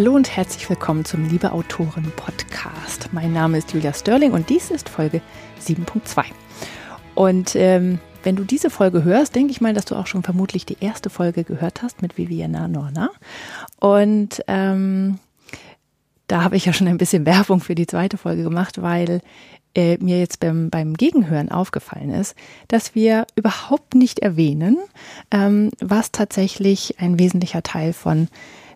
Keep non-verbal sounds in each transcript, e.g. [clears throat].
Hallo und herzlich willkommen zum Liebe Autoren Podcast. Mein Name ist Julia Sterling und dies ist Folge 7.2. Und ähm, wenn du diese Folge hörst, denke ich mal, dass du auch schon vermutlich die erste Folge gehört hast mit Viviana Norna. Und ähm, da habe ich ja schon ein bisschen Werbung für die zweite Folge gemacht, weil äh, mir jetzt beim, beim Gegenhören aufgefallen ist, dass wir überhaupt nicht erwähnen, ähm, was tatsächlich ein wesentlicher Teil von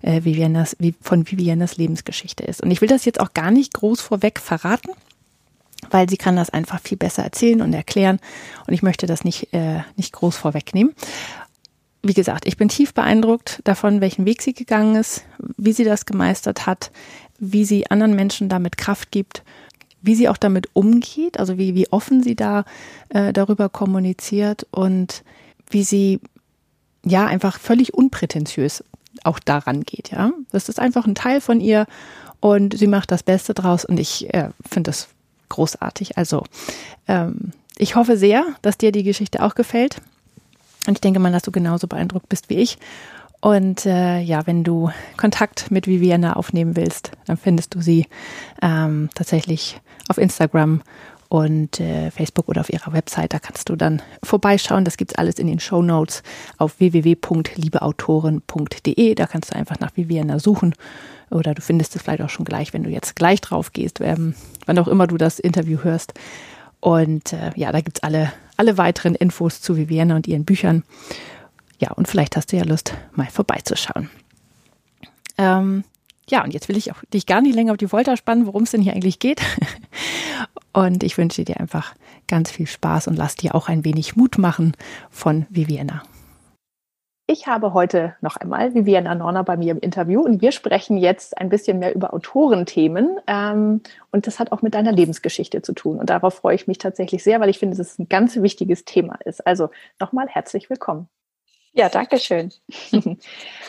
äh, Vivianas, wie, von Vivianas Lebensgeschichte ist. Und ich will das jetzt auch gar nicht groß vorweg verraten, weil sie kann das einfach viel besser erzählen und erklären. Und ich möchte das nicht, äh, nicht groß vorwegnehmen. Wie gesagt, ich bin tief beeindruckt davon, welchen Weg sie gegangen ist, wie sie das gemeistert hat, wie sie anderen Menschen damit Kraft gibt, wie sie auch damit umgeht, also wie, wie offen sie da äh, darüber kommuniziert und wie sie ja einfach völlig unprätentiös auch daran geht, ja. Das ist einfach ein Teil von ihr und sie macht das Beste draus und ich äh, finde das großartig. Also ähm, ich hoffe sehr, dass dir die Geschichte auch gefällt. Und ich denke mal, dass du genauso beeindruckt bist wie ich. Und äh, ja, wenn du Kontakt mit Viviana aufnehmen willst, dann findest du sie ähm, tatsächlich auf Instagram und äh, Facebook oder auf ihrer Website. Da kannst du dann vorbeischauen. Das gibt's alles in den Show Notes auf www.liebeautoren.de. Da kannst du einfach nach Viviana suchen oder du findest es vielleicht auch schon gleich, wenn du jetzt gleich drauf gehst, ähm, wann auch immer du das Interview hörst. Und äh, ja, da gibt's alle, alle weiteren Infos zu Viviana und ihren Büchern. Ja, und vielleicht hast du ja Lust, mal vorbeizuschauen. Ähm, ja, und jetzt will ich auch dich gar nicht länger auf die Folter spannen, worum es denn hier eigentlich geht. [laughs] Und ich wünsche dir einfach ganz viel Spaß und lass dir auch ein wenig Mut machen von Viviana. Ich habe heute noch einmal Viviana Norner bei mir im Interview und wir sprechen jetzt ein bisschen mehr über Autorenthemen. Ähm, und das hat auch mit deiner Lebensgeschichte zu tun. Und darauf freue ich mich tatsächlich sehr, weil ich finde, dass es ein ganz wichtiges Thema ist. Also nochmal herzlich willkommen. Ja, danke schön. [laughs]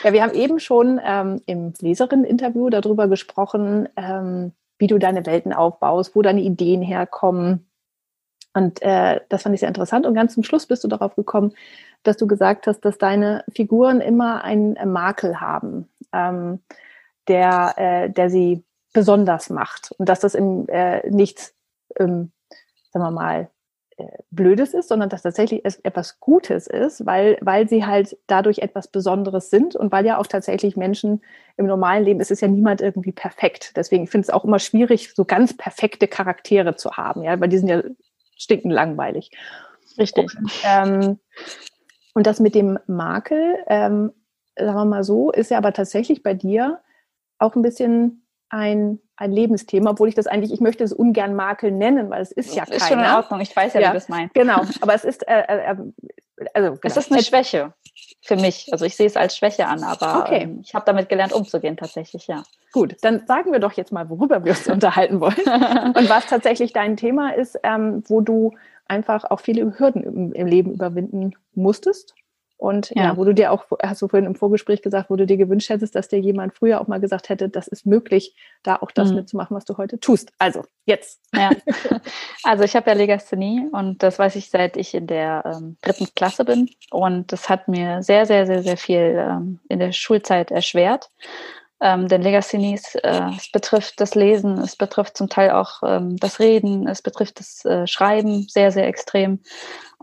ja, wir haben eben schon ähm, im Leserinnen-Interview darüber gesprochen, ähm, wie du deine Welten aufbaust, wo deine Ideen herkommen. Und äh, das fand ich sehr interessant. Und ganz zum Schluss bist du darauf gekommen, dass du gesagt hast, dass deine Figuren immer einen äh, Makel haben, ähm, der, äh, der sie besonders macht. Und dass das im, äh, nichts, ähm, sagen wir mal, Blödes ist, sondern dass tatsächlich etwas Gutes ist, weil, weil sie halt dadurch etwas Besonderes sind und weil ja auch tatsächlich Menschen im normalen Leben, es ist ja niemand irgendwie perfekt. Deswegen finde ich es auch immer schwierig, so ganz perfekte Charaktere zu haben, ja, weil die sind ja stinkend langweilig. Richtig. Und, ähm, und das mit dem Makel, ähm, sagen wir mal so, ist ja aber tatsächlich bei dir auch ein bisschen ein ein Lebensthema, obwohl ich das eigentlich, ich möchte es ungern Makel nennen, weil es ist ja keiner. Ist schon in Ordnung, ich weiß ja, ja wie du das meinst. Genau, aber es ist, äh, äh, äh also genau. Es ist eine Schwäche für mich. Also ich sehe es als Schwäche an, aber okay. ähm, ich habe damit gelernt, umzugehen tatsächlich, ja. Gut, dann sagen wir doch jetzt mal, worüber wir uns [laughs] unterhalten wollen [laughs] und was tatsächlich dein Thema ist, ähm, wo du einfach auch viele Hürden im, im Leben überwinden musstest und ja. ja. wo du dir auch, hast du vorhin im Vorgespräch gesagt, wo du dir gewünscht hättest, dass dir jemand früher auch mal gesagt hätte, das ist möglich, da auch das mhm. mitzumachen, was du heute tust. Also, jetzt. Ja. [laughs] Also ich habe ja Legasthenie und das weiß ich, seit ich in der ähm, dritten Klasse bin. Und das hat mir sehr, sehr, sehr, sehr viel ähm, in der Schulzeit erschwert. Ähm, denn Legasthenie, äh, es betrifft das Lesen, es betrifft zum Teil auch ähm, das Reden, es betrifft das äh, Schreiben sehr, sehr extrem.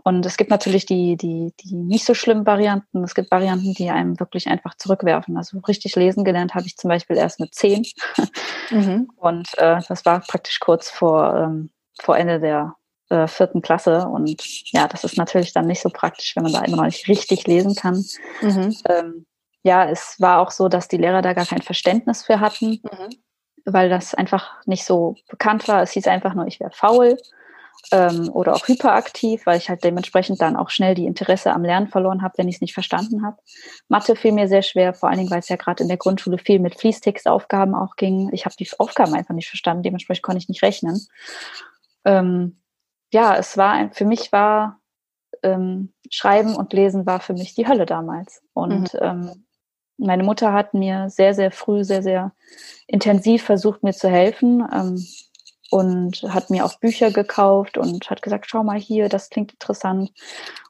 Und es gibt natürlich die, die, die nicht so schlimmen Varianten. Es gibt Varianten, die einem wirklich einfach zurückwerfen. Also richtig lesen gelernt habe ich zum Beispiel erst mit zehn. Mhm. Und äh, das war praktisch kurz vor, ähm, vor Ende der äh, vierten Klasse. Und ja, das ist natürlich dann nicht so praktisch, wenn man da immer noch nicht richtig lesen kann. Mhm. Ähm, ja, es war auch so, dass die Lehrer da gar kein Verständnis für hatten, mhm. weil das einfach nicht so bekannt war. Es hieß einfach nur, ich wäre faul ähm, oder auch hyperaktiv, weil ich halt dementsprechend dann auch schnell die Interesse am Lernen verloren habe, wenn ich es nicht verstanden habe. Mathe fiel mir sehr schwer, vor allen Dingen, weil es ja gerade in der Grundschule viel mit Fließtextaufgaben auch ging. Ich habe die Aufgaben einfach nicht verstanden, dementsprechend konnte ich nicht rechnen. Ähm, ja, es war für mich war ähm, Schreiben und Lesen war für mich die Hölle damals. Und mhm. ähm, meine Mutter hat mir sehr, sehr früh, sehr, sehr intensiv versucht, mir zu helfen. Und hat mir auch Bücher gekauft und hat gesagt, schau mal hier, das klingt interessant.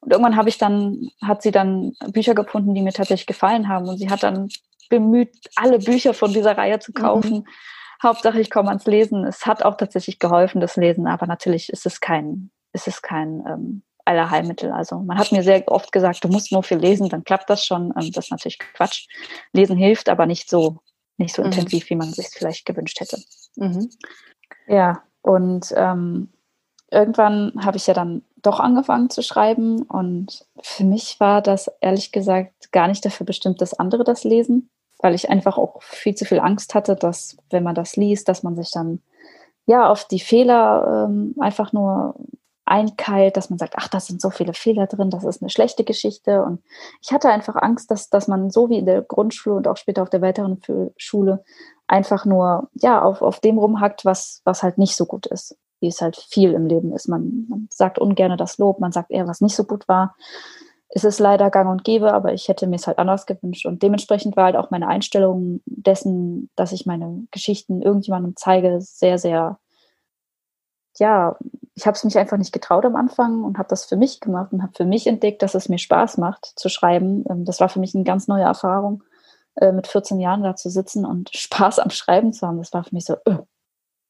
Und irgendwann habe ich dann, hat sie dann Bücher gefunden, die mir tatsächlich gefallen haben. Und sie hat dann bemüht, alle Bücher von dieser Reihe zu mhm. kaufen. Mhm. Hauptsache, ich komme ans Lesen. Es hat auch tatsächlich geholfen, das Lesen, aber natürlich ist es kein, ist es kein ähm, Allerheilmittel. Also man hat mir sehr oft gesagt, du musst nur viel lesen, dann klappt das schon. Ähm, das ist natürlich Quatsch. Lesen hilft, aber nicht so, nicht so mhm. intensiv, wie man sich vielleicht gewünscht hätte. Mhm. Ja, und ähm, irgendwann habe ich ja dann doch angefangen zu schreiben und für mich war das ehrlich gesagt gar nicht dafür bestimmt, dass andere das lesen, weil ich einfach auch viel zu viel Angst hatte, dass wenn man das liest, dass man sich dann ja auf die Fehler ähm, einfach nur einkeilt, dass man sagt, ach, da sind so viele Fehler drin, das ist eine schlechte Geschichte. Und ich hatte einfach Angst, dass, dass man so wie in der Grundschule und auch später auf der weiteren Schule einfach nur ja auf, auf dem rumhackt, was, was halt nicht so gut ist, wie es halt viel im Leben ist. Man, man sagt ungern das Lob, man sagt eher, was nicht so gut war. Es ist leider gang und gäbe, aber ich hätte mir es halt anders gewünscht. Und dementsprechend war halt auch meine Einstellung dessen, dass ich meine Geschichten irgendjemandem zeige, sehr, sehr ja, ich habe es mich einfach nicht getraut am Anfang und habe das für mich gemacht und habe für mich entdeckt, dass es mir Spaß macht zu schreiben. Ähm, das war für mich eine ganz neue Erfahrung, äh, mit 14 Jahren da zu sitzen und Spaß am Schreiben zu haben. Das war für mich so, öh,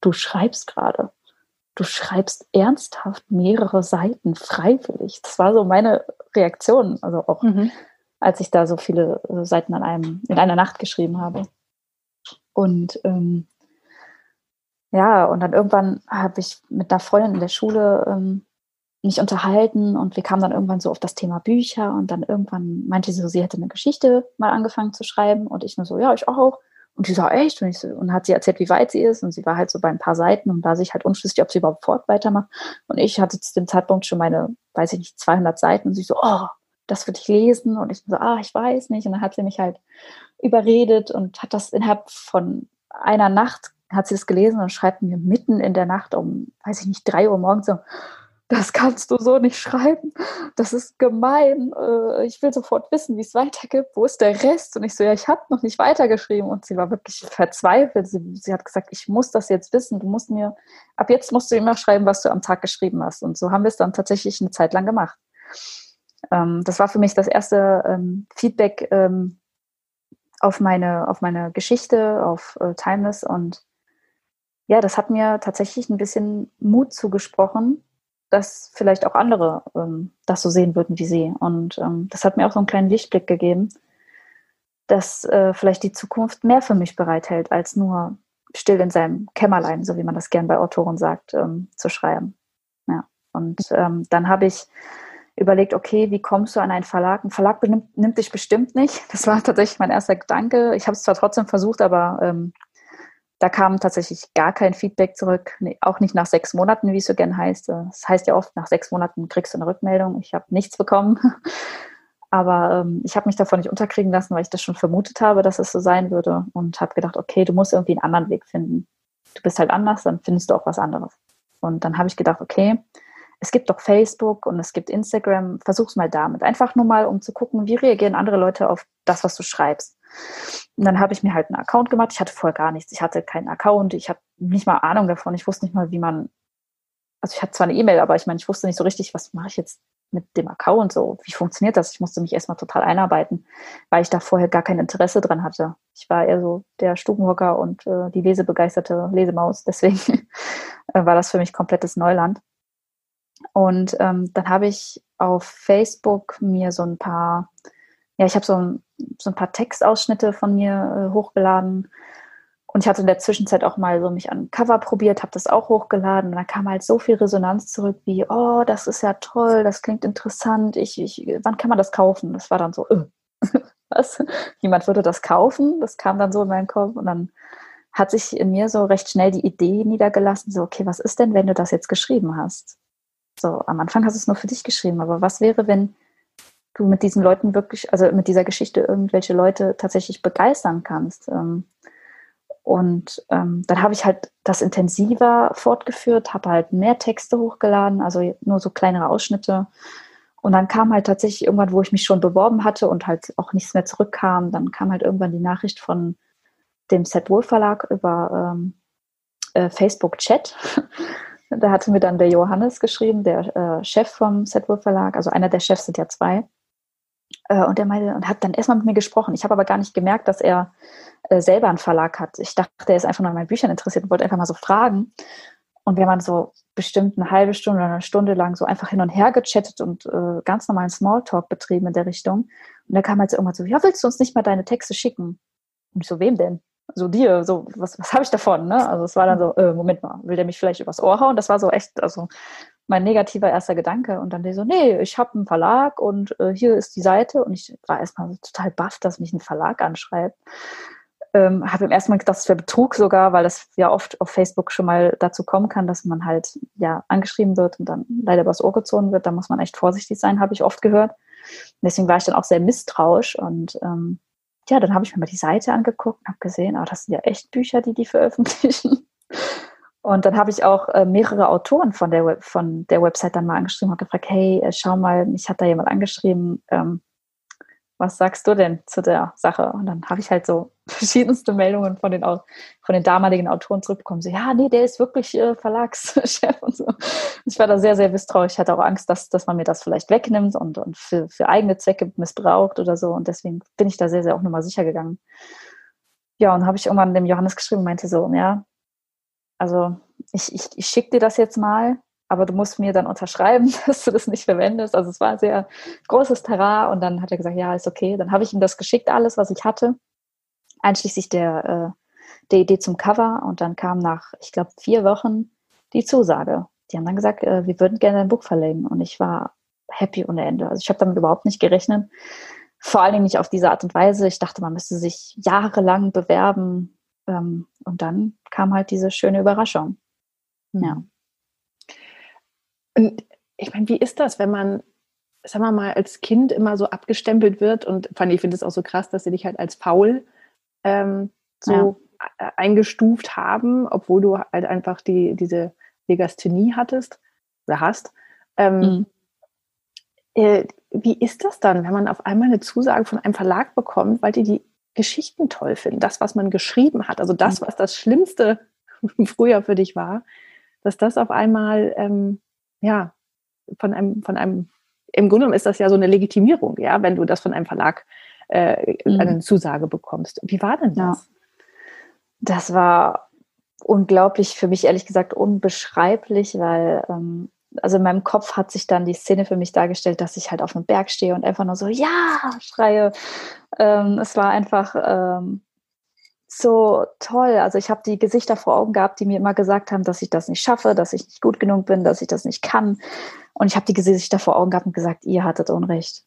du schreibst gerade. Du schreibst ernsthaft mehrere Seiten freiwillig. Das war so meine Reaktion, also auch mhm. als ich da so viele äh, Seiten an einem, in einer Nacht geschrieben habe. Und ähm, ja, und dann irgendwann habe ich mit einer Freundin in der Schule ähm, mich unterhalten und wir kamen dann irgendwann so auf das Thema Bücher und dann irgendwann meinte sie so, sie hätte eine Geschichte mal angefangen zu schreiben und ich nur so, ja, ich auch. Und sie so, echt? Und, so, und hat sie erzählt, wie weit sie ist und sie war halt so bei ein paar Seiten und da sich halt unschlüssig, ob sie überhaupt fort weitermacht. Und ich hatte zu dem Zeitpunkt schon meine, weiß ich nicht, 200 Seiten und sie so, oh, das würde ich lesen und ich so, ah, ich weiß nicht. Und dann hat sie mich halt überredet und hat das innerhalb von einer Nacht hat sie es gelesen und schreibt mir mitten in der Nacht um, weiß ich nicht, drei Uhr morgens so, das kannst du so nicht schreiben, das ist gemein, äh, ich will sofort wissen, wie es weitergeht, wo ist der Rest? Und ich so, ja, ich habe noch nicht weitergeschrieben und sie war wirklich verzweifelt. Sie, sie, hat gesagt, ich muss das jetzt wissen, du musst mir, ab jetzt musst du immer schreiben, was du am Tag geschrieben hast. Und so haben wir es dann tatsächlich eine Zeit lang gemacht. Ähm, das war für mich das erste ähm, Feedback ähm, auf, meine, auf meine Geschichte, auf äh, Timeless und ja, das hat mir tatsächlich ein bisschen Mut zugesprochen, dass vielleicht auch andere ähm, das so sehen würden wie sie. Und ähm, das hat mir auch so einen kleinen Lichtblick gegeben, dass äh, vielleicht die Zukunft mehr für mich bereithält, als nur still in seinem Kämmerlein, so wie man das gern bei Autoren sagt, ähm, zu schreiben. Ja. Und ähm, dann habe ich überlegt, okay, wie kommst du an einen Verlag? Ein Verlag benimmt, nimmt dich bestimmt nicht. Das war tatsächlich mein erster Gedanke. Ich habe es zwar trotzdem versucht, aber ähm, da kam tatsächlich gar kein Feedback zurück, auch nicht nach sechs Monaten, wie es so gern heißt. Das heißt ja oft, nach sechs Monaten kriegst du eine Rückmeldung. Ich habe nichts bekommen. [laughs] Aber ähm, ich habe mich davon nicht unterkriegen lassen, weil ich das schon vermutet habe, dass es so sein würde und habe gedacht, okay, du musst irgendwie einen anderen Weg finden. Du bist halt anders, dann findest du auch was anderes. Und dann habe ich gedacht, okay, es gibt doch Facebook und es gibt Instagram, versuch's mal damit. Einfach nur mal, um zu gucken, wie reagieren andere Leute auf das, was du schreibst. Und dann habe ich mir halt einen Account gemacht. Ich hatte vorher gar nichts. Ich hatte keinen Account. Ich habe nicht mal Ahnung davon. Ich wusste nicht mal, wie man. Also ich hatte zwar eine E-Mail, aber ich meine, ich wusste nicht so richtig, was mache ich jetzt mit dem Account so? Wie funktioniert das? Ich musste mich erstmal total einarbeiten, weil ich da vorher gar kein Interesse dran hatte. Ich war eher so der Stubenhocker und äh, die lesebegeisterte Lesemaus. Deswegen [laughs] war das für mich komplettes Neuland. Und ähm, dann habe ich auf Facebook mir so ein paar ja, ich habe so ein, so ein paar Textausschnitte von mir äh, hochgeladen. Und ich hatte in der Zwischenzeit auch mal so mich an Cover probiert, habe das auch hochgeladen. Und da kam halt so viel Resonanz zurück wie, oh, das ist ja toll, das klingt interessant. Ich, ich, wann kann man das kaufen? Das war dann so, äh, [laughs] was? Jemand würde das kaufen? Das kam dann so in meinen Kopf. Und dann hat sich in mir so recht schnell die Idee niedergelassen, so, okay, was ist denn, wenn du das jetzt geschrieben hast? So, am Anfang hast du es nur für dich geschrieben, aber was wäre, wenn du mit diesen Leuten wirklich, also mit dieser Geschichte irgendwelche Leute tatsächlich begeistern kannst. Ähm, und ähm, dann habe ich halt das intensiver fortgeführt, habe halt mehr Texte hochgeladen, also nur so kleinere Ausschnitte. Und dann kam halt tatsächlich irgendwann, wo ich mich schon beworben hatte und halt auch nichts mehr zurückkam, dann kam halt irgendwann die Nachricht von dem Set Wohl Verlag über ähm, äh, Facebook Chat. [laughs] da hatte mir dann der Johannes geschrieben, der äh, Chef vom Set Wohl Verlag, also einer der Chefs sind ja zwei. Äh, und er meinte, und hat dann erstmal mit mir gesprochen. Ich habe aber gar nicht gemerkt, dass er äh, selber einen Verlag hat. Ich dachte, er ist einfach nur an meinen Büchern interessiert und wollte einfach mal so fragen. Und wir waren so bestimmt eine halbe Stunde oder eine Stunde lang so einfach hin und her gechattet und äh, ganz normalen Smalltalk betrieben in der Richtung. Und da kam halt so irgendwann so, ja, willst du uns nicht mal deine Texte schicken? Und ich so, wem denn? So dir, so, was, was habe ich davon? Ne? Also es war dann so, äh, Moment mal, will der mich vielleicht übers Ohr hauen? Das war so echt, also mein negativer erster Gedanke. Und dann so, nee, ich habe einen Verlag und äh, hier ist die Seite. Und ich war erstmal total baff, dass mich ein Verlag anschreibt. Ähm, habe im ersten Mal gedacht, das wäre Betrug sogar, weil das ja oft auf Facebook schon mal dazu kommen kann, dass man halt ja angeschrieben wird und dann leider übers Ohr gezogen wird. Da muss man echt vorsichtig sein, habe ich oft gehört. Deswegen war ich dann auch sehr misstrauisch und ähm, ja, dann habe ich mir mal die Seite angeguckt und habe gesehen, oh, das sind ja echt Bücher, die die veröffentlichen. Und dann habe ich auch äh, mehrere Autoren von der, von der Website dann mal angeschrieben und gefragt, hey, äh, schau mal, mich hat da jemand angeschrieben, ähm, was sagst du denn zu der Sache? Und dann habe ich halt so [laughs] verschiedenste Meldungen von den, von den damaligen Autoren zurückbekommen. So, ja, nee, der ist wirklich äh, Verlagschef [laughs] und so. Ich war da sehr, sehr misstrauisch. Ich hatte auch Angst, dass, dass man mir das vielleicht wegnimmt und, und für, für eigene Zwecke missbraucht oder so. Und deswegen bin ich da sehr, sehr auch nochmal sicher gegangen. Ja, und habe ich irgendwann dem Johannes geschrieben und meinte so, ja, also ich, ich, ich schicke dir das jetzt mal aber du musst mir dann unterschreiben, [laughs] dass du das nicht verwendest. Also es war sehr großes Terrain und dann hat er gesagt, ja, ist okay. Dann habe ich ihm das geschickt, alles, was ich hatte, einschließlich der, äh, der Idee zum Cover und dann kam nach, ich glaube, vier Wochen die Zusage. Die haben dann gesagt, äh, wir würden gerne ein Buch verlegen und ich war happy ohne Ende. Also ich habe damit überhaupt nicht gerechnet. Vor Dingen nicht auf diese Art und Weise. Ich dachte, man müsste sich jahrelang bewerben. Ähm, und dann kam halt diese schöne Überraschung. Ja. Und ich meine, wie ist das, wenn man, sagen wir mal, als Kind immer so abgestempelt wird und fand ich finde es auch so krass, dass sie dich halt als faul ähm, so ja. eingestuft haben, obwohl du halt einfach die, diese Legasthenie hattest oder hast. Ähm, mhm. äh, wie ist das dann, wenn man auf einmal eine Zusage von einem Verlag bekommt, weil die die Geschichten toll finden, das, was man geschrieben hat, also das, mhm. was das Schlimmste [laughs] früher für dich war, dass das auf einmal ähm, ja, von einem, von einem, im Grunde genommen ist das ja so eine Legitimierung, ja, wenn du das von einem Verlag äh, mhm. eine Zusage bekommst. Wie war denn das? Ja. Das war unglaublich, für mich ehrlich gesagt unbeschreiblich, weil ähm, also in meinem Kopf hat sich dann die Szene für mich dargestellt, dass ich halt auf einem Berg stehe und einfach nur so, ja, schreie. Ähm, es war einfach ähm, so toll. Also ich habe die Gesichter vor Augen gehabt, die mir immer gesagt haben, dass ich das nicht schaffe, dass ich nicht gut genug bin, dass ich das nicht kann. Und ich habe die Gesichter vor Augen gehabt und gesagt, ihr hattet Unrecht.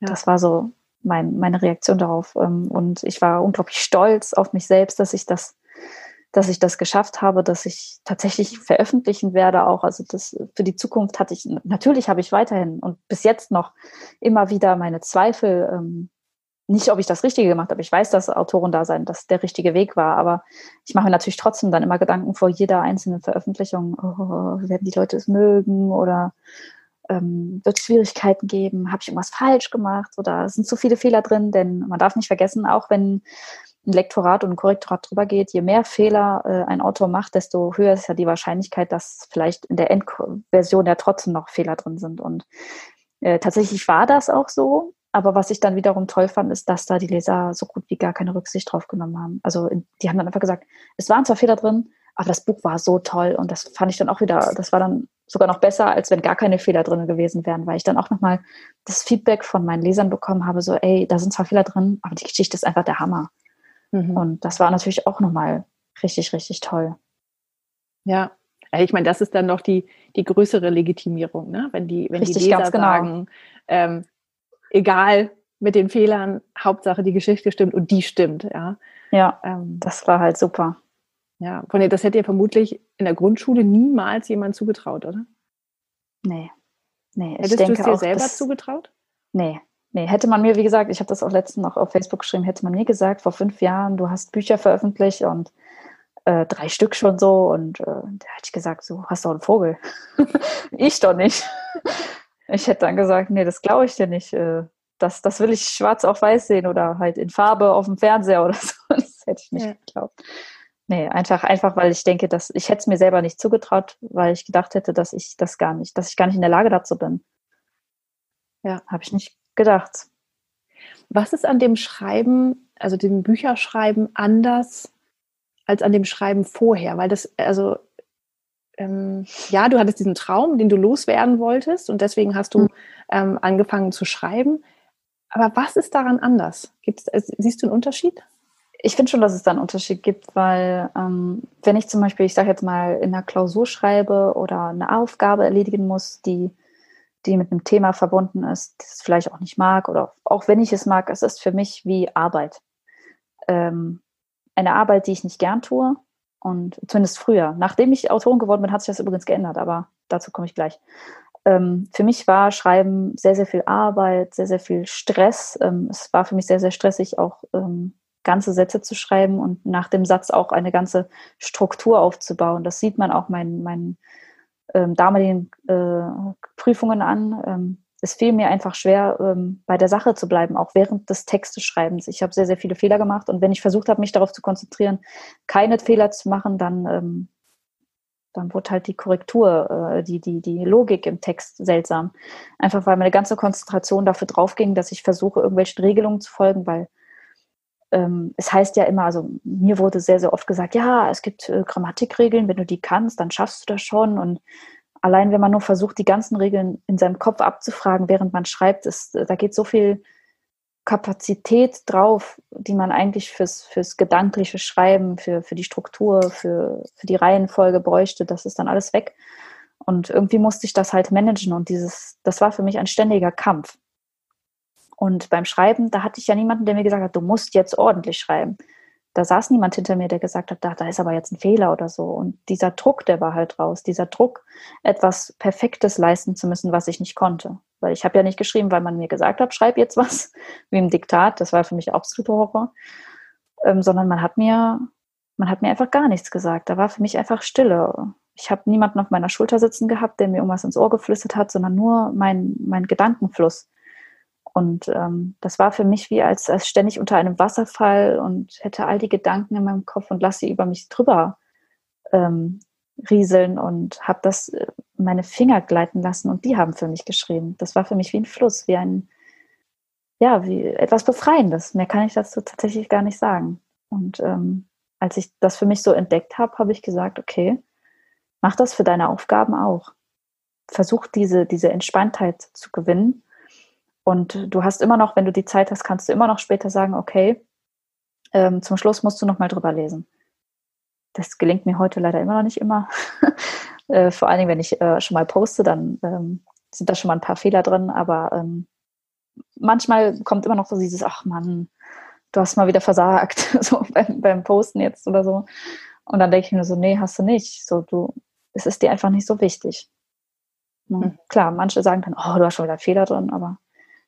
Ja. Das war so mein, meine Reaktion darauf. Ähm, und ich war unglaublich stolz auf mich selbst, dass ich das, dass ich das geschafft habe, dass ich tatsächlich veröffentlichen werde auch. Also das für die Zukunft hatte ich, natürlich habe ich weiterhin und bis jetzt noch immer wieder meine Zweifel, ähm, nicht, ob ich das Richtige gemacht habe. Ich weiß, dass Autorendasein das der richtige Weg war, aber ich mache mir natürlich trotzdem dann immer Gedanken vor jeder einzelnen Veröffentlichung. Oh, werden die Leute es mögen oder ähm, wird es Schwierigkeiten geben? Habe ich irgendwas falsch gemacht oder sind zu viele Fehler drin? Denn man darf nicht vergessen, auch wenn ein Lektorat und ein Korrektorat drüber geht, je mehr Fehler äh, ein Autor macht, desto höher ist ja die Wahrscheinlichkeit, dass vielleicht in der Endversion ja trotzdem noch Fehler drin sind. Und äh, tatsächlich war das auch so. Aber was ich dann wiederum toll fand, ist, dass da die Leser so gut wie gar keine Rücksicht drauf genommen haben. Also die haben dann einfach gesagt, es waren zwar Fehler drin, aber das Buch war so toll und das fand ich dann auch wieder, das war dann sogar noch besser, als wenn gar keine Fehler drin gewesen wären, weil ich dann auch nochmal das Feedback von meinen Lesern bekommen habe, so, ey, da sind zwar Fehler drin, aber die Geschichte ist einfach der Hammer. Mhm. Und das war natürlich auch nochmal richtig, richtig toll. Ja, ich meine, das ist dann noch die, die größere Legitimierung, ne? wenn die, wenn Richtig, die Leser genau. sagen, ähm, egal mit den Fehlern, Hauptsache die Geschichte stimmt und die stimmt, ja. Ja, ähm, das war halt super. Ja, von das hätte ihr vermutlich in der Grundschule niemals jemand zugetraut, oder? Nee. Nee, Hättest du es dir auch, selber zugetraut? Nee. Nee, hätte man mir, wie gesagt, ich habe das auch letztens noch auf Facebook geschrieben, hätte man mir gesagt, vor fünf Jahren, du hast Bücher veröffentlicht und äh, drei Stück schon so und äh, da hätte ich gesagt, so hast du einen Vogel. [laughs] ich doch nicht. [laughs] Ich hätte dann gesagt, nee, das glaube ich dir nicht. Äh, das, das will ich schwarz auf weiß sehen oder halt in Farbe auf dem Fernseher oder [laughs] so. Das hätte ich nicht ja. geglaubt. Nee, einfach, einfach, weil ich denke, dass ich hätte es mir selber nicht zugetraut, weil ich gedacht hätte, dass ich das gar nicht, dass ich gar nicht in der Lage dazu bin. Ja. Habe ich nicht gedacht. Was ist an dem Schreiben, also dem Bücherschreiben anders als an dem Schreiben vorher? Weil das, also ähm, ja, du hattest diesen Traum, den du loswerden wolltest und deswegen hast du mhm. ähm, angefangen zu schreiben. Aber was ist daran anders? Gibt's, äh, siehst du einen Unterschied? Ich finde schon, dass es da einen Unterschied gibt, weil ähm, wenn ich zum Beispiel, ich sage jetzt mal, in einer Klausur schreibe oder eine Aufgabe erledigen muss, die, die mit einem Thema verbunden ist, das ich vielleicht auch nicht mag oder auch wenn ich es mag, es ist für mich wie Arbeit. Ähm, eine Arbeit, die ich nicht gern tue, und zumindest früher. Nachdem ich Autorin geworden bin, hat sich das übrigens geändert, aber dazu komme ich gleich. Ähm, für mich war Schreiben sehr, sehr viel Arbeit, sehr, sehr viel Stress. Ähm, es war für mich sehr, sehr stressig, auch ähm, ganze Sätze zu schreiben und nach dem Satz auch eine ganze Struktur aufzubauen. Das sieht man auch meinen, meinen ähm, damaligen äh, Prüfungen an. Ähm, es fiel mir einfach schwer, ähm, bei der Sache zu bleiben, auch während des Texteschreibens. Ich habe sehr, sehr viele Fehler gemacht und wenn ich versucht habe, mich darauf zu konzentrieren, keine Fehler zu machen, dann, ähm, dann wurde halt die Korrektur, äh, die, die, die Logik im Text seltsam. Einfach weil meine ganze Konzentration dafür drauf ging, dass ich versuche, irgendwelchen Regelungen zu folgen, weil ähm, es heißt ja immer, also mir wurde sehr, sehr oft gesagt, ja, es gibt äh, Grammatikregeln, wenn du die kannst, dann schaffst du das schon und allein wenn man nur versucht, die ganzen Regeln in seinem Kopf abzufragen, während man schreibt, ist, da geht so viel Kapazität drauf, die man eigentlich fürs, fürs gedankliche Schreiben, für, für die Struktur, für, für die Reihenfolge bräuchte. Das ist dann alles weg. Und irgendwie musste ich das halt managen und dieses, das war für mich ein ständiger Kampf. Und beim Schreiben, da hatte ich ja niemanden, der mir gesagt hat, du musst jetzt ordentlich schreiben da saß niemand hinter mir, der gesagt hat, da, da ist aber jetzt ein Fehler oder so. Und dieser Druck, der war halt raus. Dieser Druck, etwas Perfektes leisten zu müssen, was ich nicht konnte. Weil ich habe ja nicht geschrieben, weil man mir gesagt hat, schreib jetzt was, [laughs] wie im Diktat. Das war für mich absoluter Horror. Ähm, sondern man hat mir, man hat mir einfach gar nichts gesagt. Da war für mich einfach Stille. Ich habe niemanden auf meiner Schulter sitzen gehabt, der mir irgendwas ins Ohr geflüstert hat, sondern nur mein, mein Gedankenfluss. Und ähm, das war für mich wie als, als ständig unter einem Wasserfall und hätte all die Gedanken in meinem Kopf und lasse sie über mich drüber ähm, rieseln und habe das äh, meine Finger gleiten lassen und die haben für mich geschrieben. Das war für mich wie ein Fluss, wie ein, ja, wie etwas Befreiendes. Mehr kann ich dazu tatsächlich gar nicht sagen. Und ähm, als ich das für mich so entdeckt habe, habe ich gesagt, okay, mach das für deine Aufgaben auch. Versuch diese, diese Entspanntheit zu gewinnen und du hast immer noch, wenn du die Zeit hast, kannst du immer noch später sagen, okay, ähm, zum Schluss musst du noch mal drüber lesen. Das gelingt mir heute leider immer noch nicht immer. [laughs] äh, vor allen Dingen, wenn ich äh, schon mal poste, dann ähm, sind da schon mal ein paar Fehler drin, aber ähm, manchmal kommt immer noch so dieses, ach Mann, du hast mal wieder versagt, [laughs] so beim, beim Posten jetzt oder so. Und dann denke ich mir so, nee, hast du nicht. So, du, es ist dir einfach nicht so wichtig. Mhm. Klar, manche sagen dann, oh, du hast schon wieder Fehler drin, aber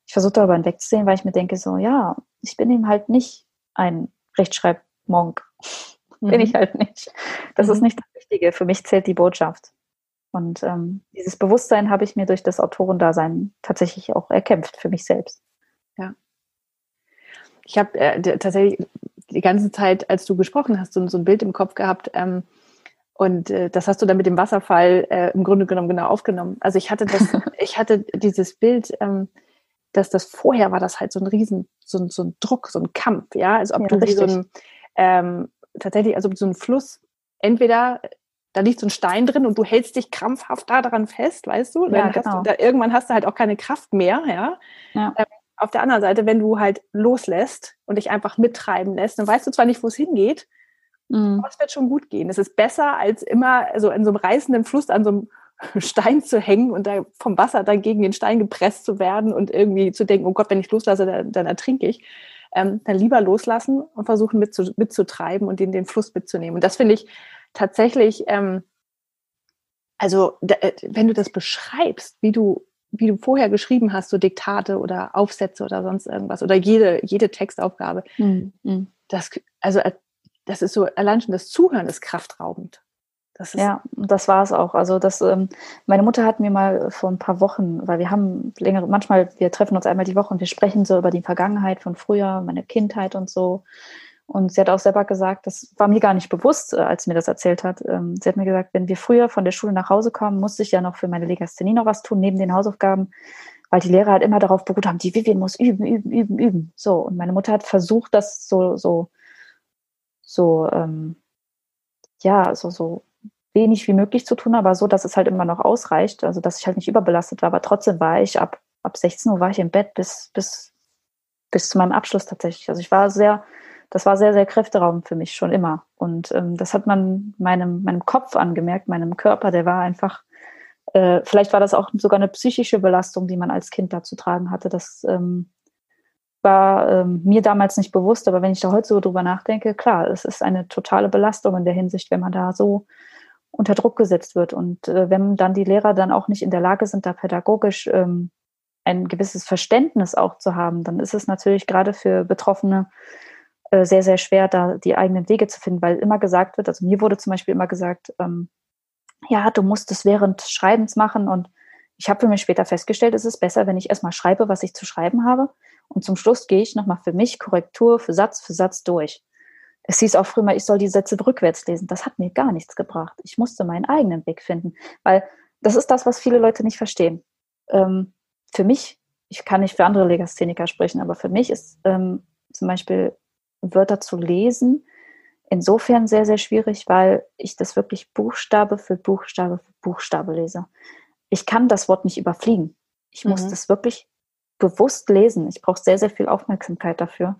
ich versuche darüber hinwegzusehen, weil ich mir denke, so, ja, ich bin eben halt nicht ein Rechtschreibmonk. Mhm. [laughs] Bin ich halt nicht. Das mhm. ist nicht das Wichtige. Für mich zählt die Botschaft. Und ähm, dieses Bewusstsein habe ich mir durch das Autorendasein tatsächlich auch erkämpft für mich selbst. Ja. Ich habe äh, tatsächlich die ganze Zeit, als du gesprochen hast, so, so ein Bild im Kopf gehabt. Ähm, und äh, das hast du dann mit dem Wasserfall äh, im Grunde genommen genau aufgenommen. Also ich hatte das, [laughs] ich hatte dieses Bild, ähm, dass das vorher war das halt so ein Riesen, so, ein, so ein Druck, so ein Kampf, ja. Also ob ja, du wie so ein ähm, tatsächlich, also so ein Fluss, entweder da liegt so ein Stein drin und du hältst dich krampfhaft da daran fest, weißt du? Ja, genau. du da, irgendwann hast du halt auch keine Kraft mehr, ja. ja. Ähm, auf der anderen Seite, wenn du halt loslässt und dich einfach mittreiben lässt, dann weißt du zwar nicht, wo es hingeht, mhm. aber es wird schon gut gehen. Es ist besser, als immer so in so einem reißenden Fluss an so einem [laughs] Stein zu hängen und da vom Wasser dann gegen den Stein gepresst zu werden und irgendwie zu denken, oh Gott, wenn ich loslasse, dann, dann ertrinke ich. Ähm, dann lieber loslassen und versuchen mitzu, mitzutreiben und den, den Fluss mitzunehmen. Und das finde ich tatsächlich, ähm, also da, äh, wenn du das beschreibst, wie du wie du vorher geschrieben hast, so Diktate oder Aufsätze oder sonst irgendwas oder jede, jede Textaufgabe, mhm. das, also äh, das ist so, allein schon das Zuhören ist kraftraubend. Ja, das war es auch. Also das, ähm, meine Mutter hat mir mal vor ein paar Wochen, weil wir haben längere, manchmal, wir treffen uns einmal die Woche und wir sprechen so über die Vergangenheit von früher, meine Kindheit und so. Und sie hat auch selber gesagt, das war mir gar nicht bewusst, äh, als sie mir das erzählt hat. Ähm, sie hat mir gesagt, wenn wir früher von der Schule nach Hause kommen, musste ich ja noch für meine Legasthenie noch was tun, neben den Hausaufgaben, weil die Lehrer halt immer darauf beruht haben, die Vivian muss üben, üben, üben, üben. So, und meine Mutter hat versucht, das so, so, so, ähm, ja, so, so wenig wie möglich zu tun, aber so, dass es halt immer noch ausreicht, also dass ich halt nicht überbelastet war, aber trotzdem war ich ab, ab 16 Uhr war ich im Bett bis, bis, bis zu meinem Abschluss tatsächlich. Also ich war sehr, das war sehr, sehr Kräfteraum für mich schon immer. Und ähm, das hat man meinem, meinem Kopf angemerkt, meinem Körper, der war einfach, äh, vielleicht war das auch sogar eine psychische Belastung, die man als Kind da zu tragen hatte. Das ähm, war ähm, mir damals nicht bewusst, aber wenn ich da heute so drüber nachdenke, klar, es ist eine totale Belastung in der Hinsicht, wenn man da so unter Druck gesetzt wird. Und äh, wenn dann die Lehrer dann auch nicht in der Lage sind, da pädagogisch ähm, ein gewisses Verständnis auch zu haben, dann ist es natürlich gerade für Betroffene äh, sehr, sehr schwer, da die eigenen Wege zu finden, weil immer gesagt wird, also mir wurde zum Beispiel immer gesagt, ähm, ja, du musst es während Schreibens machen und ich habe für mich später festgestellt, es ist besser, wenn ich erstmal schreibe, was ich zu schreiben habe und zum Schluss gehe ich nochmal für mich Korrektur für Satz für Satz durch. Es hieß auch früher mal, ich soll die Sätze rückwärts lesen. Das hat mir gar nichts gebracht. Ich musste meinen eigenen Weg finden, weil das ist das, was viele Leute nicht verstehen. Ähm, für mich, ich kann nicht für andere Legastheniker sprechen, aber für mich ist ähm, zum Beispiel Wörter zu lesen insofern sehr, sehr schwierig, weil ich das wirklich Buchstabe für Buchstabe für Buchstabe lese. Ich kann das Wort nicht überfliegen. Ich muss mhm. das wirklich bewusst lesen. Ich brauche sehr, sehr viel Aufmerksamkeit dafür.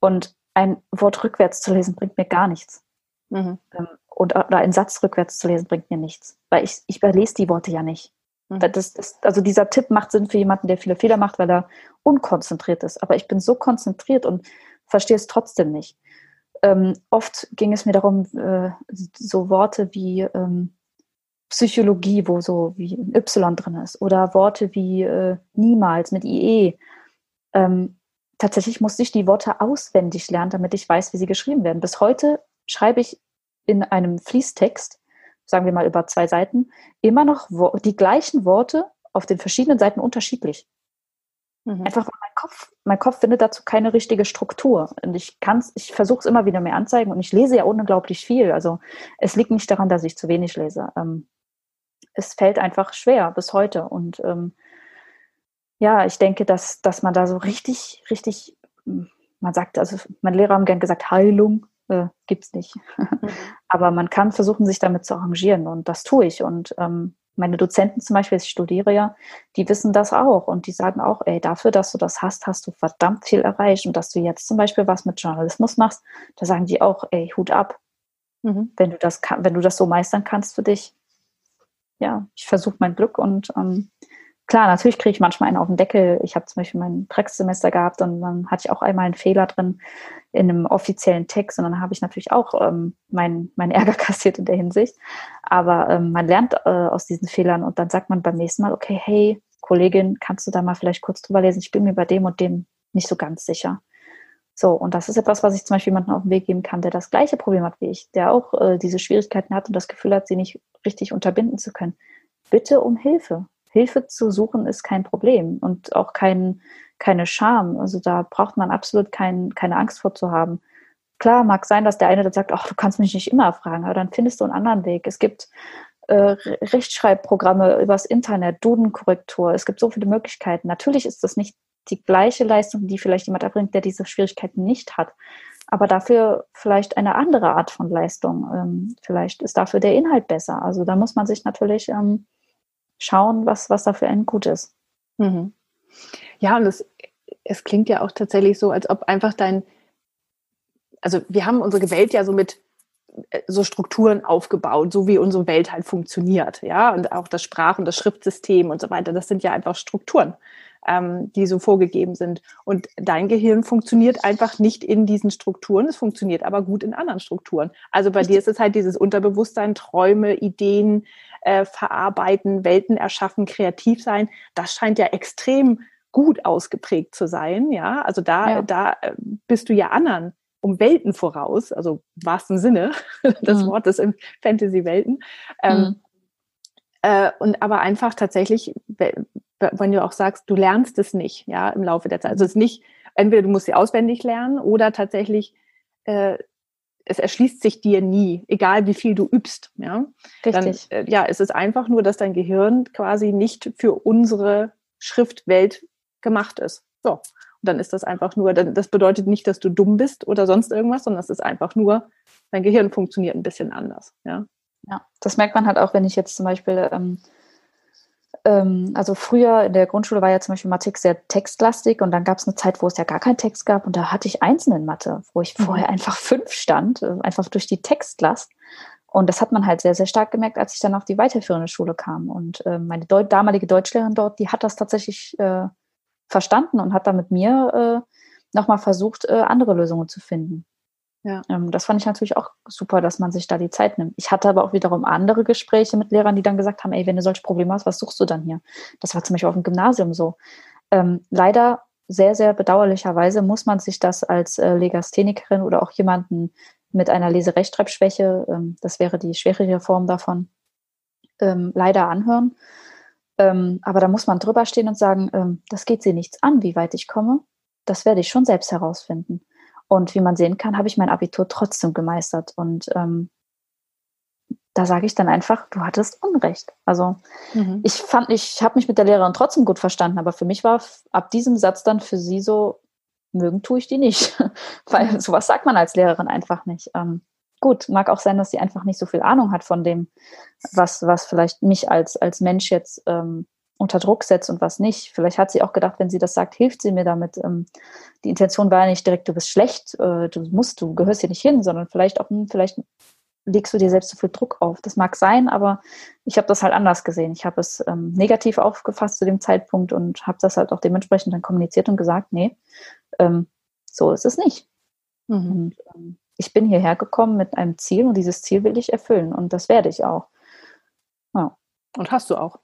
Und ein Wort rückwärts zu lesen bringt mir gar nichts. Mhm. Ähm, und, oder einen Satz rückwärts zu lesen bringt mir nichts, weil ich, ich überlese die Worte ja nicht. Mhm. Das, das, also dieser Tipp macht Sinn für jemanden, der viele Fehler macht, weil er unkonzentriert ist. Aber ich bin so konzentriert und verstehe es trotzdem nicht. Ähm, oft ging es mir darum, äh, so Worte wie ähm, Psychologie, wo so wie ein Y drin ist, oder Worte wie äh, niemals mit IE. Ähm, tatsächlich musste ich die Worte auswendig lernen, damit ich weiß, wie sie geschrieben werden. Bis heute schreibe ich in einem Fließtext, sagen wir mal über zwei Seiten, immer noch die gleichen Worte auf den verschiedenen Seiten unterschiedlich. Mhm. Einfach weil mein Kopf, mein Kopf findet dazu keine richtige Struktur. Und ich kann's, ich versuche es immer wieder mehr anzeigen und ich lese ja unglaublich viel. Also es liegt nicht daran, dass ich zu wenig lese. Ähm, es fällt einfach schwer bis heute. Und ähm, ja, ich denke, dass, dass man da so richtig, richtig, hm, man sagt, also mein Lehrer haben gern gesagt, Heilung äh, gibt es nicht. [laughs] Mhm. Aber man kann versuchen, sich damit zu arrangieren und das tue ich. Und ähm, meine Dozenten zum Beispiel, ich studiere ja, die wissen das auch und die sagen auch, ey, dafür, dass du das hast, hast du verdammt viel erreicht und dass du jetzt zum Beispiel was mit Journalismus machst, da sagen die auch, ey, Hut ab, mhm. wenn du das wenn du das so meistern kannst für dich. Ja, ich versuche mein Glück und ähm, klar, natürlich kriege ich manchmal einen auf den Deckel. Ich habe zum Beispiel mein Praxissemester gehabt und dann hatte ich auch einmal einen Fehler drin in einem offiziellen Text und dann habe ich natürlich auch ähm, meinen mein Ärger [laughs] kassiert in der Hinsicht. Aber ähm, man lernt äh, aus diesen Fehlern und dann sagt man beim nächsten Mal, okay, hey, Kollegin, kannst du da mal vielleicht kurz drüber lesen? Ich bin mir bei dem und dem nicht so ganz sicher. So, und das ist etwas, was ich zum Beispiel jemandem auf den Weg geben kann, der das gleiche Problem hat wie ich, der auch äh, diese Schwierigkeiten hat und das Gefühl hat, sie nicht richtig unterbinden zu können. Bitte um Hilfe. Hilfe zu suchen ist kein Problem und auch kein, keine Scham. Also da braucht man absolut kein, keine Angst vor zu haben. Klar, mag sein, dass der eine dann sagt, ach, du kannst mich nicht immer fragen, aber dann findest du einen anderen Weg. Es gibt äh, Rechtschreibprogramme übers Internet, Dudenkorrektur. Es gibt so viele Möglichkeiten. Natürlich ist das nicht die gleiche Leistung, die vielleicht jemand erbringt, der diese Schwierigkeiten nicht hat. Aber dafür vielleicht eine andere Art von Leistung. Ähm, vielleicht ist dafür der Inhalt besser. Also da muss man sich natürlich ähm, schauen, was, was da für einen gut ist. Mhm. Ja, und es, es klingt ja auch tatsächlich so, als ob einfach dein, also wir haben unsere Welt ja so mit äh, so Strukturen aufgebaut, so wie unsere Welt halt funktioniert, ja, und auch das Sprach- und das Schriftsystem und so weiter, das sind ja einfach Strukturen, ähm, die so vorgegeben sind. Und dein Gehirn funktioniert einfach nicht in diesen Strukturen, es funktioniert aber gut in anderen Strukturen. Also bei dir ist es halt dieses Unterbewusstsein, Träume, Ideen, äh, verarbeiten, Welten erschaffen, kreativ sein. Das scheint ja extrem gut ausgeprägt zu sein, ja. Also da, ja. da äh, bist du ja anderen um Welten voraus, also im wahrsten Sinne [laughs] des mhm. Wortes im Fantasy-Welten. Ähm, mhm. äh, und aber einfach tatsächlich, wenn du auch sagst, du lernst es nicht, ja, im Laufe der Zeit. Also es ist nicht, entweder du musst sie auswendig lernen oder tatsächlich äh, es erschließt sich dir nie, egal wie viel du übst. Ja, Richtig. Dann, äh, ja, es ist einfach nur, dass dein Gehirn quasi nicht für unsere Schriftwelt gemacht ist. So. Und dann ist das einfach nur, das bedeutet nicht, dass du dumm bist oder sonst irgendwas, sondern es ist einfach nur, dein Gehirn funktioniert ein bisschen anders. Ja, ja das merkt man halt auch, wenn ich jetzt zum Beispiel ähm, ähm, also früher in der Grundschule war ja zum Beispiel Mathematik sehr textlastig und dann gab es eine Zeit, wo es ja gar keinen Text gab und da hatte ich Einsen in Mathe, wo ich mhm. vorher einfach [laughs] fünf stand, äh, einfach durch die Textlast. Und das hat man halt sehr, sehr stark gemerkt, als ich dann auf die weiterführende Schule kam. Und äh, meine Deu damalige Deutschlehrerin dort, die hat das tatsächlich äh, verstanden und hat dann mit mir äh, nochmal versucht, äh, andere Lösungen zu finden. Ja. Ähm, das fand ich natürlich auch super, dass man sich da die Zeit nimmt. Ich hatte aber auch wiederum andere Gespräche mit Lehrern, die dann gesagt haben, ey, wenn du solche Probleme hast, was suchst du dann hier? Das war zum Beispiel auf dem Gymnasium so. Ähm, leider sehr, sehr bedauerlicherweise muss man sich das als äh, Legasthenikerin oder auch jemanden mit einer Leserechtschreibschwäche, ähm, das wäre die schwierige Form davon, ähm, leider anhören. Ähm, aber da muss man drüber stehen und sagen, ähm, das geht sie nichts an, wie weit ich komme. Das werde ich schon selbst herausfinden. Und wie man sehen kann, habe ich mein Abitur trotzdem gemeistert. Und ähm, da sage ich dann einfach, du hattest Unrecht. Also mhm. ich fand, ich habe mich mit der Lehrerin trotzdem gut verstanden, aber für mich war ab diesem Satz dann für sie so, mögen tue ich die nicht. [laughs] Weil sowas sagt man als Lehrerin einfach nicht. Ähm, gut, mag auch sein, dass sie einfach nicht so viel Ahnung hat von dem, was, was vielleicht mich als, als Mensch jetzt ähm, unter Druck setzt und was nicht. Vielleicht hat sie auch gedacht, wenn sie das sagt, hilft sie mir damit. Ähm, die Intention war ja nicht direkt, du bist schlecht, äh, du musst, du gehörst hier nicht hin, sondern vielleicht auch, hm, vielleicht legst du dir selbst zu viel Druck auf. Das mag sein, aber ich habe das halt anders gesehen. Ich habe es ähm, negativ aufgefasst zu dem Zeitpunkt und habe das halt auch dementsprechend dann kommuniziert und gesagt, nee, ähm, so ist es nicht. Mhm. Und, ähm, ich bin hierher gekommen mit einem Ziel und dieses Ziel will ich erfüllen und das werde ich auch. Ja. Und hast du auch.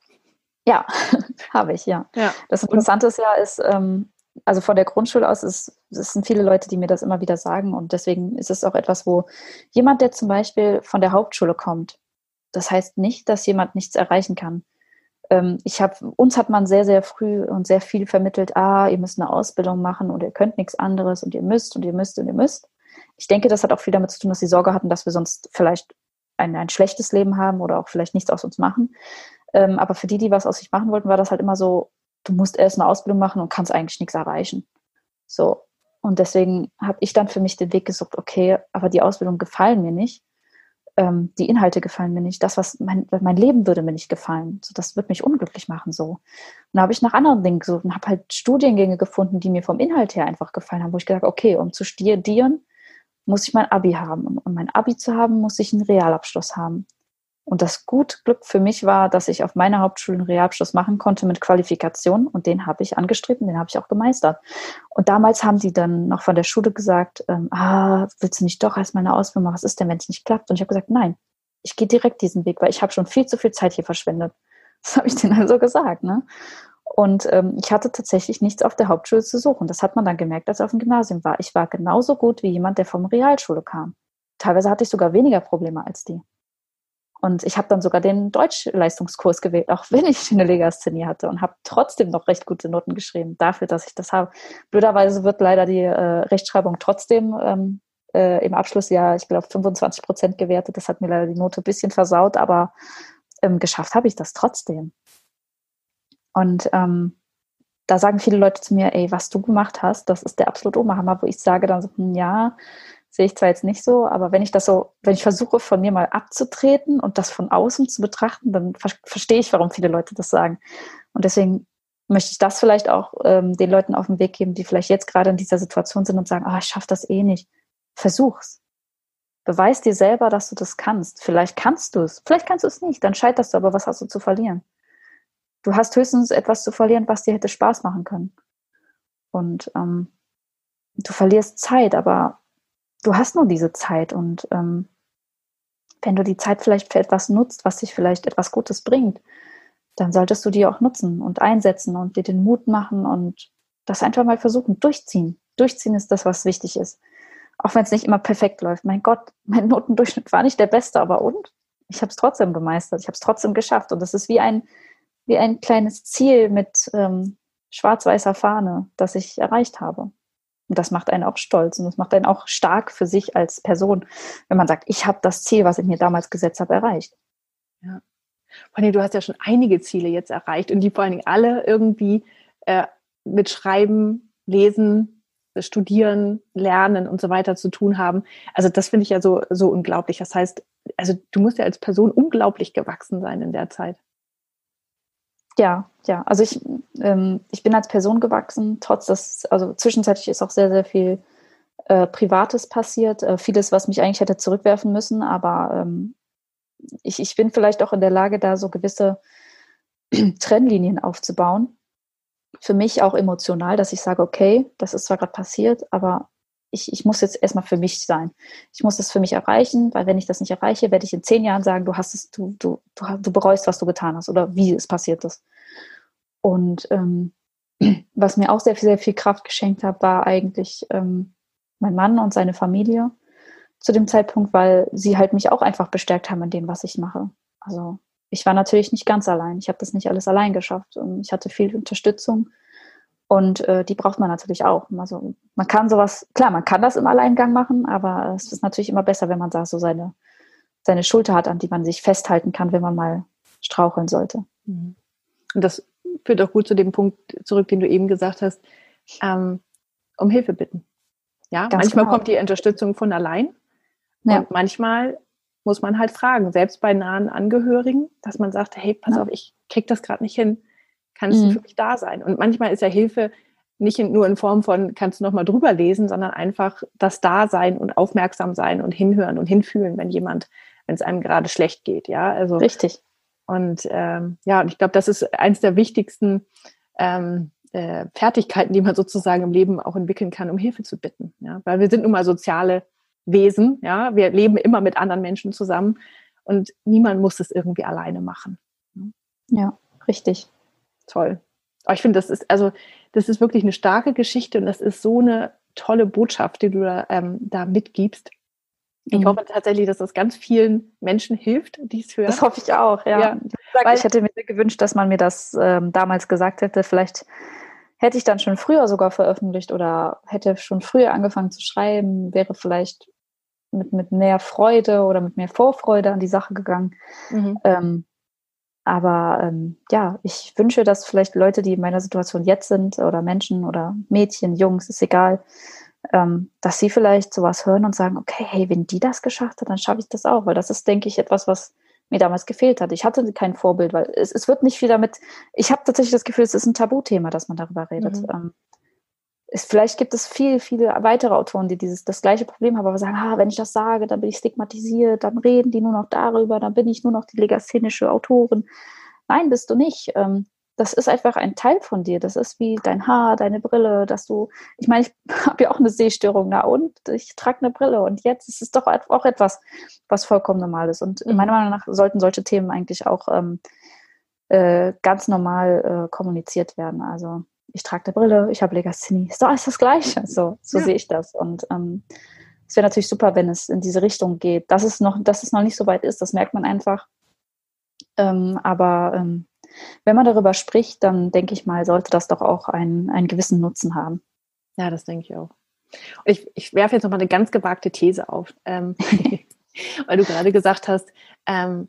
Ja, [laughs] habe ich, ja. ja. Das Interessante ist ja, ist, ähm, also von der Grundschule aus, ist, es sind viele Leute, die mir das immer wieder sagen und deswegen ist es auch etwas, wo jemand, der zum Beispiel von der Hauptschule kommt, das heißt nicht, dass jemand nichts erreichen kann. Ähm, ich habe, uns hat man sehr, sehr früh und sehr viel vermittelt, ah, ihr müsst eine Ausbildung machen und ihr könnt nichts anderes und ihr müsst und ihr müsst und ihr müsst. Ich denke, das hat auch viel damit zu tun, dass sie Sorge hatten, dass wir sonst vielleicht ein, ein schlechtes Leben haben oder auch vielleicht nichts aus uns machen. Ähm, aber für die, die was aus sich machen wollten, war das halt immer so, du musst erst eine Ausbildung machen und kannst eigentlich nichts erreichen. So. Und deswegen habe ich dann für mich den Weg gesucht, okay, aber die Ausbildung gefallen mir nicht. Ähm, die Inhalte gefallen mir nicht. Das, was mein, mein Leben würde mir nicht gefallen. So, das wird mich unglücklich machen. So. Und da habe ich nach anderen Dingen gesucht und habe halt Studiengänge gefunden, die mir vom Inhalt her einfach gefallen haben, wo ich gesagt okay, um zu studieren, muss ich mein Abi haben. Und um mein Abi zu haben, muss ich einen Realabschluss haben. Und das gut Glück für mich war, dass ich auf meiner Hauptschule einen Realabschluss machen konnte mit Qualifikation und den habe ich angestrebt den habe ich auch gemeistert. Und damals haben die dann noch von der Schule gesagt, ähm, ah, willst du nicht doch erst meine Ausbildung machen? Was ist denn, wenn es nicht klappt? Und ich habe gesagt, nein, ich gehe direkt diesen Weg, weil ich habe schon viel zu viel Zeit hier verschwendet. [laughs] Das habe ich denen also gesagt. Ne? Und ähm, ich hatte tatsächlich nichts auf der Hauptschule zu suchen. Das hat man dann gemerkt, als ich auf dem Gymnasium war. Ich war genauso gut wie jemand, der vom Realschule kam. Teilweise hatte ich sogar weniger Probleme als die. Und ich habe dann sogar den Deutschleistungskurs gewählt, auch wenn ich eine Legasthenie hatte und habe trotzdem noch recht gute Noten geschrieben dafür, dass ich das habe. Blöderweise wird leider die äh, Rechtschreibung trotzdem ähm, äh, im Abschlussjahr, ich glaube, 25 Prozent gewertet. Das hat mir leider die Note ein bisschen versaut, aber ähm, geschafft habe ich das trotzdem. Und ähm, da sagen viele Leute zu mir, ey, was du gemacht hast, das ist der absolute Oberhammer, wo ich sage dann so, hm, ja, sehe ich zwar jetzt nicht so, aber wenn ich das so, wenn ich versuche, von mir mal abzutreten und das von außen zu betrachten, dann ver verstehe ich, warum viele Leute das sagen. Und deswegen möchte ich das vielleicht auch ähm, den Leuten auf den Weg geben, die vielleicht jetzt gerade in dieser Situation sind und sagen, ah, ich schaffe das eh nicht. Versuch's. Beweis dir selber, dass du das kannst. Vielleicht kannst du es, vielleicht kannst du es nicht, dann scheiterst du, aber was hast du zu verlieren? Du hast höchstens etwas zu verlieren, was dir hätte Spaß machen können. Und ähm, du verlierst Zeit, aber du hast nur diese Zeit und ähm, wenn du die Zeit vielleicht für etwas nutzt, was dich vielleicht etwas Gutes bringt, dann solltest du die auch nutzen und einsetzen und dir den Mut machen und das einfach mal versuchen, durchziehen. Durchziehen ist das, was wichtig ist. Auch wenn es nicht immer perfekt läuft. Mein Gott, mein Notendurchschnitt war nicht der beste, aber und? Ich habe es trotzdem gemeistert, ich habe es trotzdem geschafft. Und das ist wie ein, wie ein kleines Ziel mit ähm, schwarz-weißer Fahne, das ich erreicht habe. Und das macht einen auch stolz und das macht einen auch stark für sich als Person, wenn man sagt, ich habe das Ziel, was ich mir damals gesetzt habe, erreicht. Ja. Allem, du hast ja schon einige Ziele jetzt erreicht und die vor allen Dingen alle irgendwie äh, mit Schreiben, Lesen, Studieren, Lernen und so weiter zu tun haben. Also das finde ich ja so, so unglaublich. Das heißt, also du musst ja als Person unglaublich gewachsen sein in der Zeit. Ja, ja. Also ich, ähm, ich bin als Person gewachsen, trotz dass, also zwischenzeitlich ist auch sehr, sehr viel äh, Privates passiert. Äh, vieles, was mich eigentlich hätte zurückwerfen müssen, aber ähm, ich, ich bin vielleicht auch in der Lage, da so gewisse [clears throat] Trennlinien aufzubauen. Für mich auch emotional, dass ich sage, okay, das ist zwar gerade passiert, aber ich, ich muss jetzt erstmal für mich sein. Ich muss das für mich erreichen, weil wenn ich das nicht erreiche, werde ich in zehn Jahren sagen, du hast es, du, du, du, du bereust, was du getan hast oder wie es passiert ist. Und ähm, [clears throat] was mir auch sehr, sehr viel Kraft geschenkt hat, war eigentlich ähm, mein Mann und seine Familie zu dem Zeitpunkt, weil sie halt mich auch einfach bestärkt haben in dem, was ich mache. Also ich war natürlich nicht ganz allein. Ich habe das nicht alles allein geschafft. Und ich hatte viel Unterstützung und äh, die braucht man natürlich auch. Also man kann sowas, klar, man kann das im Alleingang machen, aber es ist natürlich immer besser, wenn man da so seine, seine Schulter hat, an die man sich festhalten kann, wenn man mal straucheln sollte. Mhm. Und das führt auch gut zu dem Punkt zurück, den du eben gesagt hast, ähm, um Hilfe bitten. Ja, Ganz manchmal genau. kommt die Unterstützung von allein ja. und manchmal muss man halt fragen, selbst bei nahen Angehörigen, dass man sagt, hey, pass ja. auf, ich krieg das gerade nicht hin kannst mhm. du für mich da sein? Und manchmal ist ja Hilfe nicht nur in Form von, kannst du nochmal drüber lesen, sondern einfach das Dasein und aufmerksam sein und hinhören und hinfühlen, wenn jemand, wenn es einem gerade schlecht geht, ja. Also richtig. Und ähm, ja, und ich glaube, das ist eins der wichtigsten ähm, äh, Fertigkeiten, die man sozusagen im Leben auch entwickeln kann, um Hilfe zu bitten. Ja? Weil wir sind nun mal soziale Wesen, ja, wir leben immer mit anderen Menschen zusammen und niemand muss es irgendwie alleine machen. Ja, richtig toll. Aber ich finde, das ist, also, das ist wirklich eine starke Geschichte und das ist so eine tolle Botschaft, die du da, ähm, da mitgibst. Ich mhm. hoffe tatsächlich, dass das ganz vielen Menschen hilft, die es hören. Das hoffe ich auch, ja. ja. Weil ich hätte mir gewünscht, dass man mir das ähm, damals gesagt hätte. Vielleicht hätte ich dann schon früher sogar veröffentlicht oder hätte schon früher angefangen zu schreiben, wäre vielleicht mit, mit mehr Freude oder mit mehr Vorfreude an die Sache gegangen. Mhm. Ähm, aber ähm, ja, ich wünsche, dass vielleicht Leute, die in meiner Situation jetzt sind, oder Menschen oder Mädchen, Jungs, ist egal, ähm, dass sie vielleicht sowas hören und sagen, okay, hey, wenn die das geschafft hat, dann schaffe ich das auch. Weil das ist, denke ich, etwas, was mir damals gefehlt hat. Ich hatte kein Vorbild, weil es, es wird nicht viel damit, ich habe tatsächlich das Gefühl, es ist ein Tabuthema, dass man darüber redet. Mhm. Ähm, es, vielleicht gibt es viel, viele weitere Autoren, die dieses, das gleiche Problem haben, aber sagen, ah, wenn ich das sage, dann bin ich stigmatisiert, dann reden die nur noch darüber, dann bin ich nur noch die legasthenische Autorin. Nein, bist du nicht. Ähm, das ist einfach ein Teil von dir. Das ist wie dein Haar, deine Brille, dass du, ich meine, ich [laughs] habe ja auch eine Sehstörung, na und ich trage eine Brille und jetzt ist es doch auch etwas, was vollkommen normal ist. Und mhm. meiner Meinung nach sollten solche Themen eigentlich auch ähm, äh, ganz normal äh, kommuniziert werden. Also ich trage eine Brille, ich habe Legasthenie. Ist doch alles das Gleiche. So, so ja. sehe ich das. Und ähm, es wäre natürlich super, wenn es in diese Richtung geht. Dass es noch, dass es noch nicht so weit ist, das merkt man einfach. Ähm, aber ähm, wenn man darüber spricht, dann denke ich mal, sollte das doch auch einen, einen gewissen Nutzen haben. Ja, das denke ich auch. Und ich, ich werfe jetzt noch mal eine ganz gewagte These auf, ähm, [laughs] weil du gerade gesagt hast, ähm,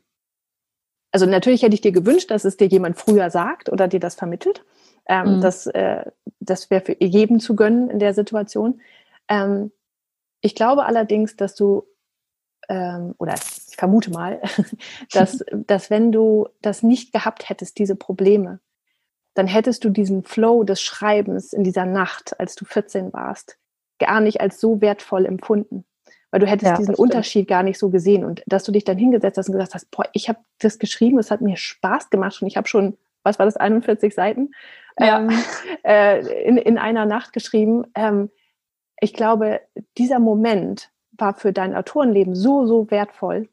also natürlich hätte ich dir gewünscht, dass es dir jemand früher sagt oder dir das vermittelt. Ähm, mhm. Das, äh, das wäre für jedem zu gönnen in der Situation. Ähm, ich glaube allerdings, dass du, ähm, oder ich vermute mal, [laughs] dass, [laughs] dass wenn du das nicht gehabt hättest, diese Probleme, dann hättest du diesen Flow des Schreibens in dieser Nacht, als du 14 warst, gar nicht als so wertvoll empfunden. Weil du hättest ja, diesen Unterschied gar nicht so gesehen. Und dass du dich dann hingesetzt hast und gesagt hast, boah, ich habe das geschrieben, es hat mir Spaß gemacht und ich habe schon, was war das, 41 Seiten ja. ähm, äh, in, in einer Nacht geschrieben. Ähm, ich glaube, dieser Moment war für dein Autorenleben so, so wertvoll,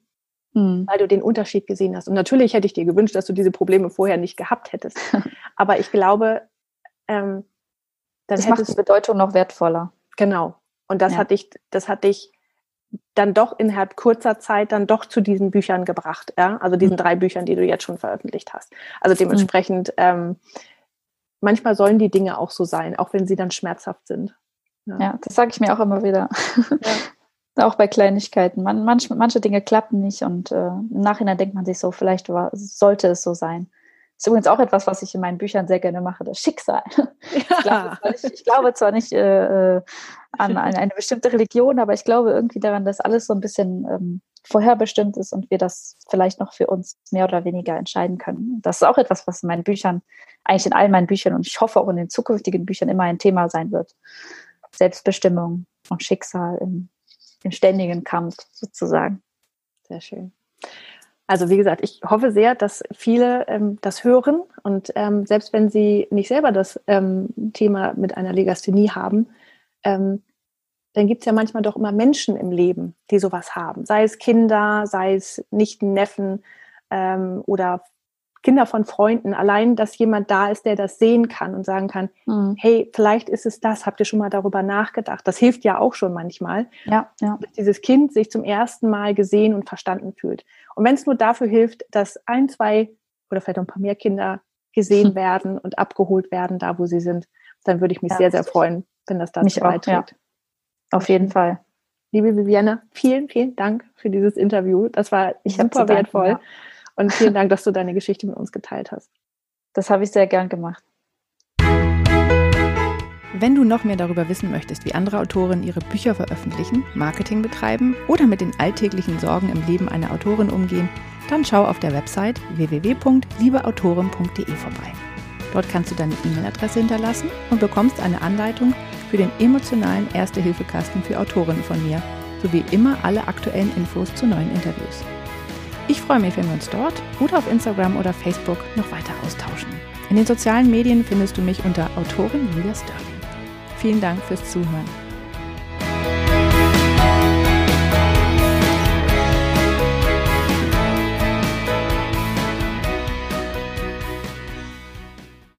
mhm. weil du den Unterschied gesehen hast. Und natürlich hätte ich dir gewünscht, dass du diese Probleme vorher nicht gehabt hättest. [laughs] Aber ich glaube, ähm, dann das macht die Bedeutung noch wertvoller. Genau. Und das ja. hat dich, das hat dich dann doch innerhalb kurzer Zeit dann doch zu diesen Büchern gebracht, ja, also diesen mhm. drei Büchern, die du jetzt schon veröffentlicht hast. Also dementsprechend mhm. ähm, manchmal sollen die Dinge auch so sein, auch wenn sie dann schmerzhaft sind. Ja, ja das sage ich mir auch immer wieder. Ja. [laughs] Auch bei Kleinigkeiten. Man, manch, manche Dinge klappen nicht und äh, im Nachhinein denkt man sich so, vielleicht war, sollte es so sein. Ist übrigens auch etwas, was ich in meinen Büchern sehr gerne mache, das Schicksal. Ja. [laughs] Ich, glaube nicht, ich, glaube zwar nicht äh, äh an, an, eine bestimmte Religion, aber ich glaube irgendwie daran, dass alles so ein bisschen ähm, vorherbestimmt ist und wir das vielleicht noch für uns mehr oder weniger entscheiden können. Das ist auch etwas, was in meinen Büchern, eigentlich in all meinen Büchern und ich hoffe auch in den zukünftigen Büchern immer ein Thema sein wird. Selbstbestimmung und Schicksal im, im ständigen Kampf sozusagen. Sehr schön. Also wie gesagt, ich hoffe sehr, dass viele ähm, das hören und ähm, selbst wenn sie nicht selber das ähm, Thema mit einer Legasthenie haben, ähm, dann gibt es ja manchmal doch immer Menschen im Leben, die sowas haben. Sei es Kinder, sei es Nichten, Neffen ähm, oder Kinder von Freunden. Allein, dass jemand da ist, der das sehen kann und sagen kann, mhm. hey, vielleicht ist es das, habt ihr schon mal darüber nachgedacht? Das hilft ja auch schon manchmal. Ja, ja. Dass dieses Kind sich zum ersten Mal gesehen und verstanden fühlt. Und wenn es nur dafür hilft, dass ein, zwei oder vielleicht noch ein paar mehr Kinder gesehen hm. [laughs] werden und abgeholt werden, da wo sie sind, dann würde ich mich ja, sehr, sehr freuen, wenn das dazu beiträgt. Ja. Auf jeden Fall. Liebe Viviane, vielen, vielen Dank für dieses Interview. Das war ich super wertvoll. Und vielen Dank, dass du deine Geschichte mit uns geteilt hast. Das habe ich sehr gern gemacht. Wenn du noch mehr darüber wissen möchtest, wie andere Autorinnen ihre Bücher veröffentlichen, Marketing betreiben oder mit den alltäglichen Sorgen im Leben einer Autorin umgehen, dann schau auf der Website www.liebeautorin.de vorbei. Dort kannst du deine E-Mail-Adresse hinterlassen und bekommst eine Anleitung für den emotionalen Erste-Hilfe-Kasten für Autorinnen von mir, sowie immer alle aktuellen Infos zu neuen Interviews. Ich freue mich, wenn wir uns dort oder auf Instagram oder Facebook noch weiter austauschen. In den sozialen Medien findest du mich unter Autorin Julia Sterling. Vielen Dank fürs Zuhören.